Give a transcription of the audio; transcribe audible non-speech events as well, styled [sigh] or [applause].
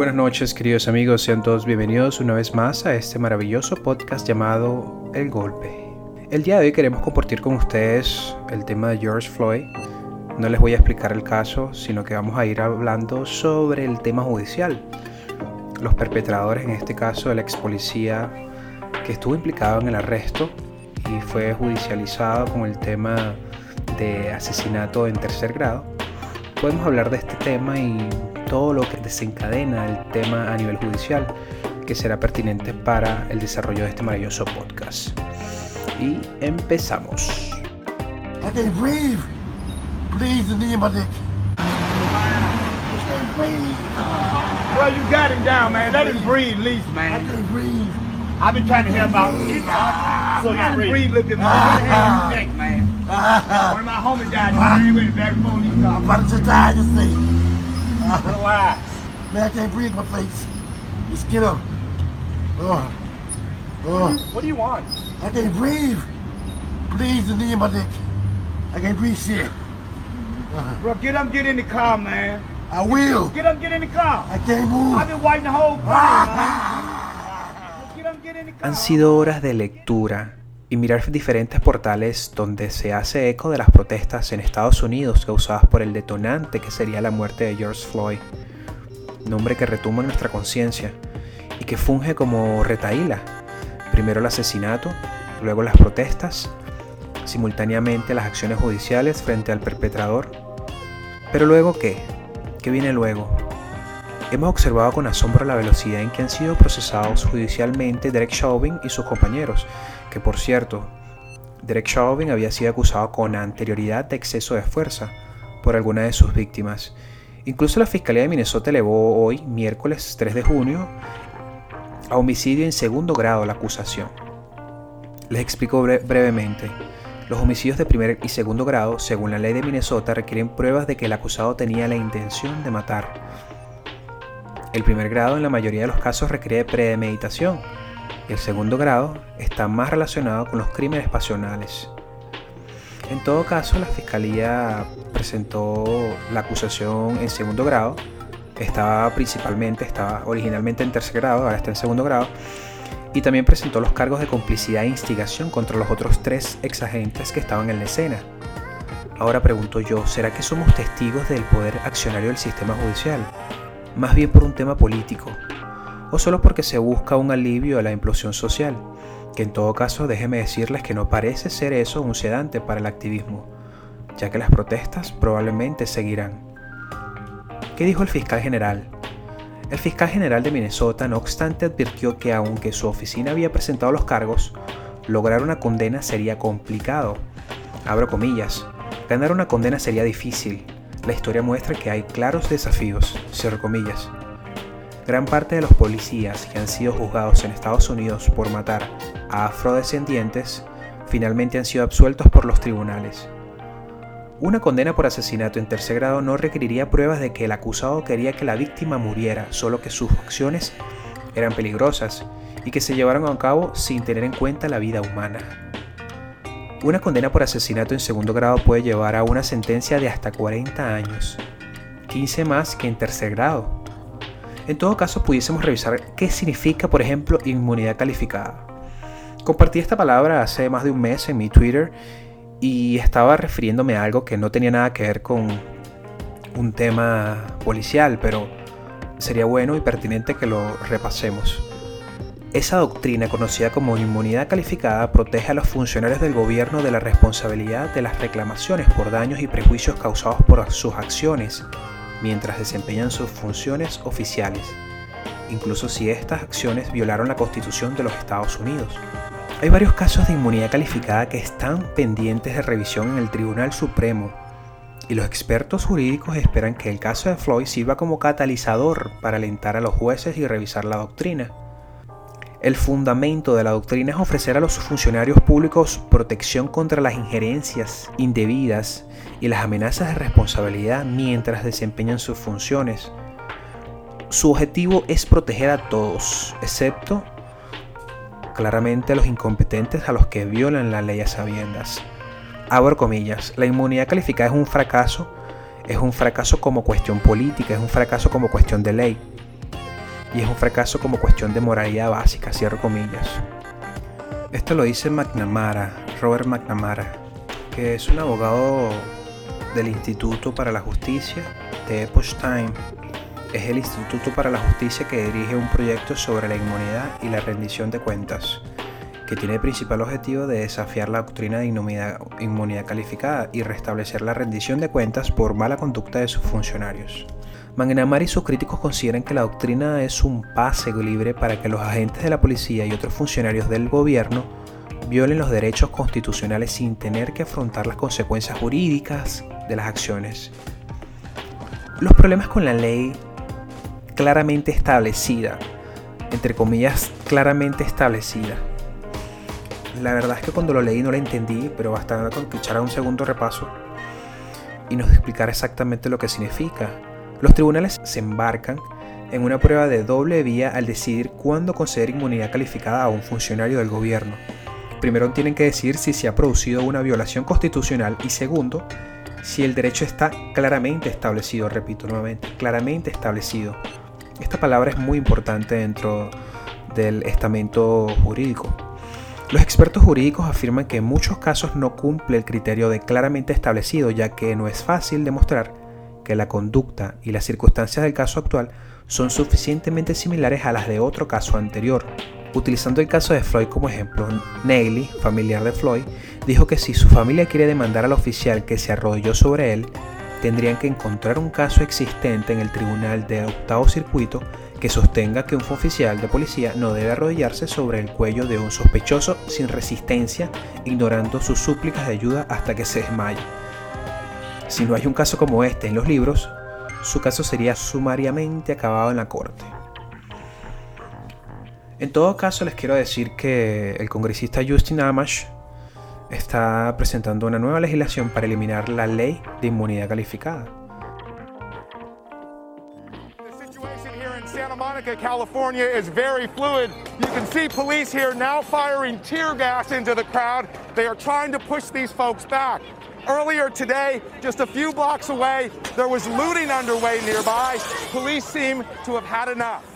buenas noches queridos amigos, sean todos bienvenidos una vez más a este maravilloso podcast llamado El Golpe. El día de hoy queremos compartir con ustedes el tema de George Floyd. No les voy a explicar el caso, sino que vamos a ir hablando sobre el tema judicial. Los perpetradores, en este caso el ex policía que estuvo implicado en el arresto y fue judicializado con el tema de asesinato en tercer grado. Podemos hablar de este tema y todo lo que desencadena el tema a nivel judicial que será pertinente para el desarrollo de este maravilloso podcast. Y empezamos. Well, you got him down, man. Let him breathe, at least, I man. can't breathe. I've been trying to help out. So you can breathe a little bit more. Put your hand on your neck, man. One of my homies died. You with the back police car. I'm about to die. Why? Man, I can't breathe my face. Just get up. Oh. Oh. What do you want? I can't breathe. Please, the knee in my dick. I can't breathe shit. Bro, get up, get in the car, man. I will. Get up, get in the car. I can't move. I've been wiping the whole body, man. [laughs] Get up, get in the car. Han sido horas de lectura y mirar diferentes portales donde se hace eco de las protestas en Estados Unidos causadas por el detonante que sería la muerte de George Floyd, nombre que retumba en nuestra conciencia y que funge como retaíla. Primero el asesinato, luego las protestas, simultáneamente las acciones judiciales frente al perpetrador. Pero luego qué? ¿Qué viene luego? Hemos observado con asombro la velocidad en que han sido procesados judicialmente Derek Chauvin y sus compañeros, que por cierto, Derek Chauvin había sido acusado con anterioridad de exceso de fuerza por alguna de sus víctimas. Incluso la Fiscalía de Minnesota elevó hoy, miércoles 3 de junio, a homicidio en segundo grado la acusación. Les explico bre- brevemente. Los homicidios de primer y segundo grado, según la ley de Minnesota, requieren pruebas de que el acusado tenía la intención de matar. El primer grado en la mayoría de los casos requiere premeditación y el segundo grado está más relacionado con los crímenes pasionales. En todo caso, la fiscalía presentó la acusación en segundo grado. Estaba principalmente, estaba originalmente en tercer grado, ahora está en segundo grado. Y también presentó los cargos de complicidad e instigación contra los otros tres exagentes que estaban en la escena. Ahora pregunto yo, ¿será que somos testigos del poder accionario del sistema judicial? Más bien por un tema político, o solo porque se busca un alivio a la implosión social, que en todo caso déjeme decirles que no parece ser eso un sedante para el activismo, ya que las protestas probablemente seguirán. ¿Qué dijo el fiscal general? El fiscal general de Minnesota, no obstante, advirtió que aunque su oficina había presentado los cargos, lograr una condena sería complicado. Abro comillas, ganar una condena sería difícil. La historia muestra que hay claros desafíos, cierro comillas. Gran parte de los policías que han sido juzgados en Estados Unidos por matar a afrodescendientes finalmente han sido absueltos por los tribunales. Una condena por asesinato en tercer grado no requeriría pruebas de que el acusado quería que la víctima muriera, solo que sus acciones eran peligrosas y que se llevaron a cabo sin tener en cuenta la vida humana. Una condena por asesinato en segundo grado puede llevar a una sentencia de hasta 40 años, 15 más que en tercer grado. En todo caso, pudiésemos revisar qué significa, por ejemplo, inmunidad calificada. Compartí esta palabra hace más de un mes en mi Twitter y estaba refiriéndome a algo que no tenía nada que ver con un tema policial, pero sería bueno y pertinente que lo repasemos. Esa doctrina conocida como inmunidad calificada protege a los funcionarios del gobierno de la responsabilidad de las reclamaciones por daños y prejuicios causados por sus acciones mientras desempeñan sus funciones oficiales, incluso si estas acciones violaron la Constitución de los Estados Unidos. Hay varios casos de inmunidad calificada que están pendientes de revisión en el Tribunal Supremo y los expertos jurídicos esperan que el caso de Floyd sirva como catalizador para alentar a los jueces y revisar la doctrina. El fundamento de la doctrina es ofrecer a los funcionarios públicos protección contra las injerencias indebidas y las amenazas de responsabilidad mientras desempeñan sus funciones. Su objetivo es proteger a todos, excepto claramente a los incompetentes a los que violan la ley a sabiendas. Abro comillas, la inmunidad calificada es un fracaso, es un fracaso como cuestión política, es un fracaso como cuestión de ley. Y es un fracaso como cuestión de moralidad básica, cierro comillas. Esto lo dice McNamara, Robert McNamara, que es un abogado del Instituto para la Justicia de Epoch Time. Es el Instituto para la Justicia que dirige un proyecto sobre la inmunidad y la rendición de cuentas, que tiene el principal objetivo de desafiar la doctrina de inmunidad, inmunidad calificada y restablecer la rendición de cuentas por mala conducta de sus funcionarios. McNamara y sus críticos consideran que la doctrina es un pase libre para que los agentes de la policía y otros funcionarios del gobierno violen los derechos constitucionales sin tener que afrontar las consecuencias jurídicas de las acciones. Los problemas con la ley claramente establecida, entre comillas, claramente establecida. La verdad es que cuando lo leí no lo entendí, pero bastaba con que echara un segundo repaso y nos explicara exactamente lo que significa. Los tribunales se embarcan en una prueba de doble vía al decidir cuándo conceder inmunidad calificada a un funcionario del gobierno. Primero tienen que decir si se ha producido una violación constitucional y segundo, si el derecho está claramente establecido, repito nuevamente, claramente establecido. Esta palabra es muy importante dentro del estamento jurídico. Los expertos jurídicos afirman que en muchos casos no cumple el criterio de claramente establecido, ya que no es fácil demostrar que la conducta y las circunstancias del caso actual son suficientemente similares a las de otro caso anterior. Utilizando el caso de Floyd como ejemplo, Neely, familiar de Floyd, dijo que si su familia quiere demandar al oficial que se arrodilló sobre él, tendrían que encontrar un caso existente en el tribunal de octavo circuito que sostenga que un oficial de policía no debe arrodillarse sobre el cuello de un sospechoso sin resistencia, ignorando sus súplicas de ayuda hasta que se desmaye. Si no hay un caso como este en los libros, su caso sería sumariamente acabado en la corte. En todo caso, les quiero decir que el congresista Justin Amash está presentando una nueva legislación para eliminar la ley de inmunidad calificada. Monica, California is very fluid. You can see police here now firing tear gas into the crowd. They are trying to push these folks back. Earlier today, just a few blocks away, there was looting underway nearby. Police seem to have had enough.